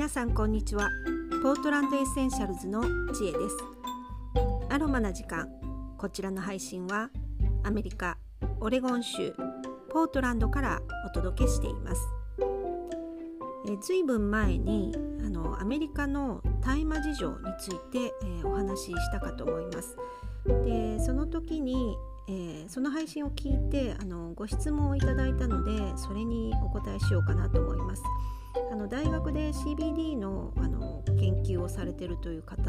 皆さんこんにちは。ポートランドエッセンシャルズの知恵です。アロマな時間。こちらの配信はアメリカオレゴン州ポートランドからお届けしています。えずいぶん前にあのアメリカの大麻事情について、えー、お話ししたかと思います。でその時に、えー、その配信を聞いてあのご質問をいただいたのでそれにお答えしようかなと思います。あの大学で CBD のあの研究をされてるという方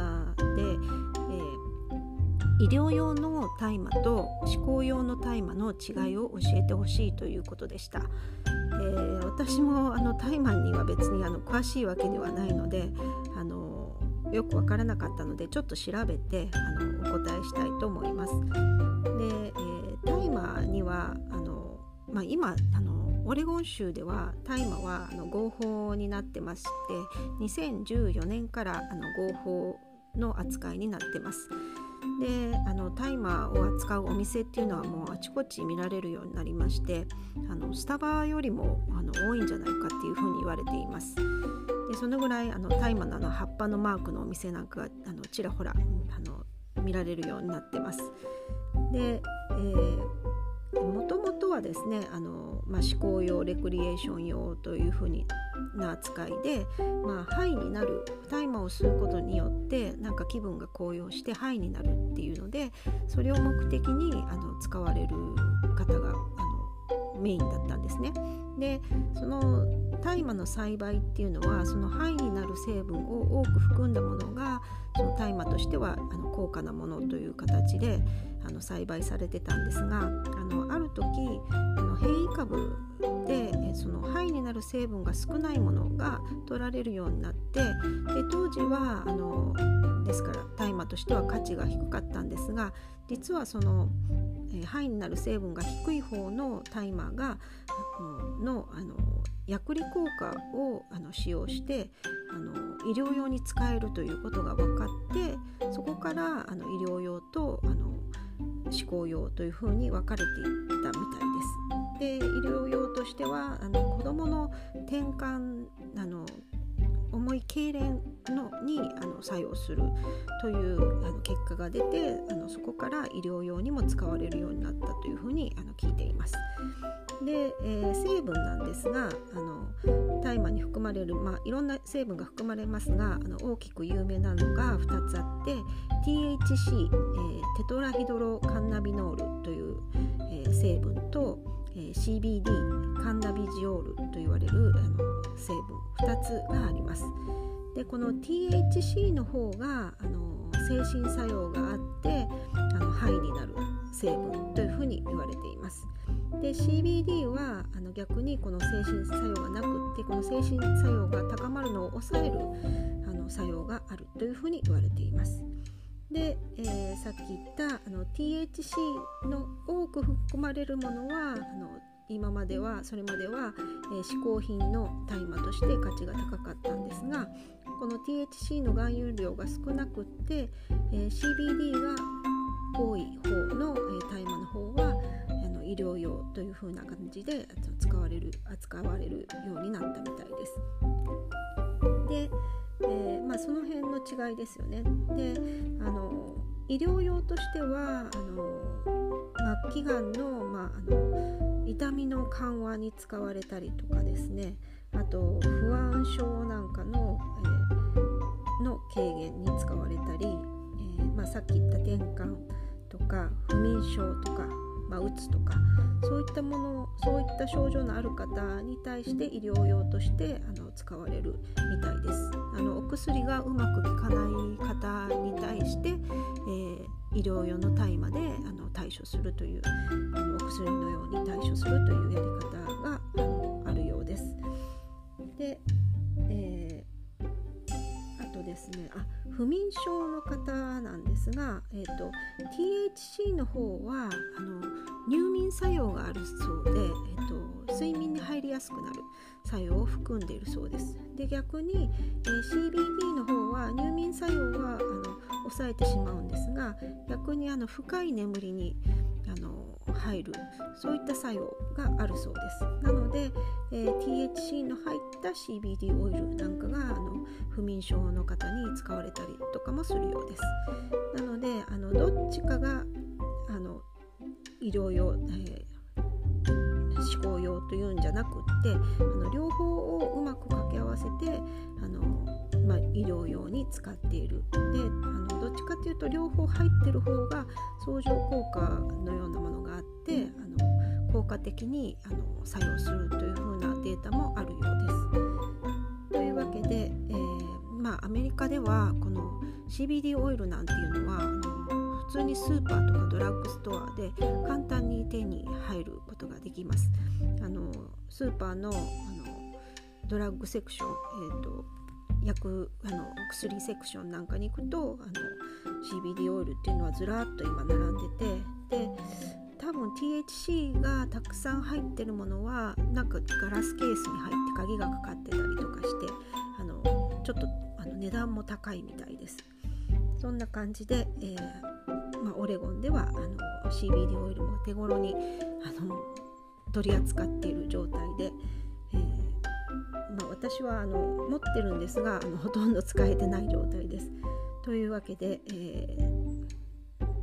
で、えー、医療用の大麻と思考用の大麻の違いを教えてほしいということでした。えー、私もあの大麻には別にあの詳しいわけではないのであのよく分からなかったのでちょっと調べてあのお答えしたいと思います。で、えー、大麻にはあの、まあ、今あのオレゴン州では大麻はあの合法になってまして2014年からあの合法の扱いになってます。であの大麻を扱うお店っていうのはもうあちこち見られるようになりましてあのスタバよりもあの多いんじゃないかっていうふうに言われています。でそのぐらいあの大麻のあの葉っぱのマークのお店なんかがあのちらほらあの見られるようになってます。で、もはですねあの、まあ、思考用レクリエーション用というふうにな扱いで、まあ、ハイになる大麻を吸うことによってなんか気分が高揚してハイになるっていうのでそれを目的にあの使われる方があのメインだったんですね。でその大麻の栽培っていうのはそのハイになる成分を多く含んだものがその大麻としてはあの高価なものという形であの栽培されてたんですがあのある時あの変異株でその肺になる成分が少ないものが取られるようになってで当時はあのですから大麻としては価値が低かったんですが実はその肺になる成分が低い方の大麻がのあの薬理効果をあの使用してあの医療用に使えるということが分かってそこからあの医療用とあの思考用というふうに分かれていったみたいです。で医療用としてはあの子どもの転換あの重い痙攣のにあの作用するというあの結果が出てあのそこから医療用にも使われるようになったというふうにあの聞いています。で、えー、成分なんですが大麻に含まれる、まあ、いろんな成分が含まれますがあの大きく有名なのが2つあって THC、えー、テトラヒドロカンナビノールという、えー、成分と、えー、CBD カンナビジオールと言われるあの成分2つがあります。でこの THC の方があの精神作用があってあの肺になる成分というふうに言われています。で CBD はあの逆にこの精神作用がなくってこの精神作用が高まるのを抑えるあの作用があるというふうに言われています。で、えー、さっき言ったあの THC の多く含まれるものはあの今まではそれまでは、えー、嗜好品の大麻として価値が高かったんですこの THC の含有量が少なくって、えー、CBD が多い方の、えー、大麻の方はあの医療用という風な感じで使われる扱われるようになったみたいです。で、えー、まあ、その辺の違いですよね。であの医療用としてはあの末期がんの,、まあ、あの痛みの緩和に使われたりとかですねあと不安症なんかの,、えー、の軽減に使われたり、えー、まあ、さっき言った転換とか不眠症とか、まあ、うつとかそういったものそういった症状のある方に対して医療用としてあの使われるみたいです。あのお薬がうまく効かない方に対して、えー、医療用の大麻であの対処するというあのお薬のように対処するというやり方が不眠症の方なんですが、えーと、THC の方はあの入眠作用があるそうで、えーと、睡眠に入りやすくなる作用を含んでいるそうです。で逆に、えー、CBD の方は入眠作用はあの抑えてしまうんですが逆にあの深い眠りにあの入るそういった作用があるそうです。なので、えー、THC の入った CBD オイルなんかがあの不眠症の方に使われたりとかもするようです。なのであのどっちかがあの医療用、えー、思考用というんじゃなくってあの両方を医療用に使っているであのどっちかっていうと両方入ってる方が相乗効果のようなものがあってあの効果的にあの作用するというふうなデータもあるようです。というわけで、えー、まあ、アメリカではこの CBD オイルなんていうのはあの普通にスーパーとかドラッグストアで簡単に手に入ることができます。あのスーパーのあのドラッグセクション、えーと薬あの薬セクションなんかに行くとあの CBD オイルっていうのはずらっと今並んでてで多分 THC がたくさん入ってるものはなんかガラスケースに入って鍵がかかってたりとかしてあのちょっとあの値段も高いみたいです。そんな感じで、えー、まあ、オレゴンではあの CBD オイルも手頃にあの取り扱っている状態で、まあ、私はあの持ってるんですがあのほとんど使えてない状態です。というわけで、えー、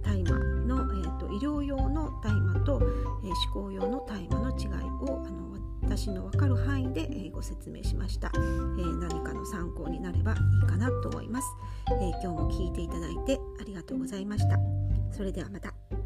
大麻の、えーと、医療用の大麻と、えー、思考用の大麻の違いをあの私の分かる範囲で、えー、ご説明しました、えー、何かの参考になればいいかなと思います、え今日も聞いていただいてありがとうございましたそれではまた。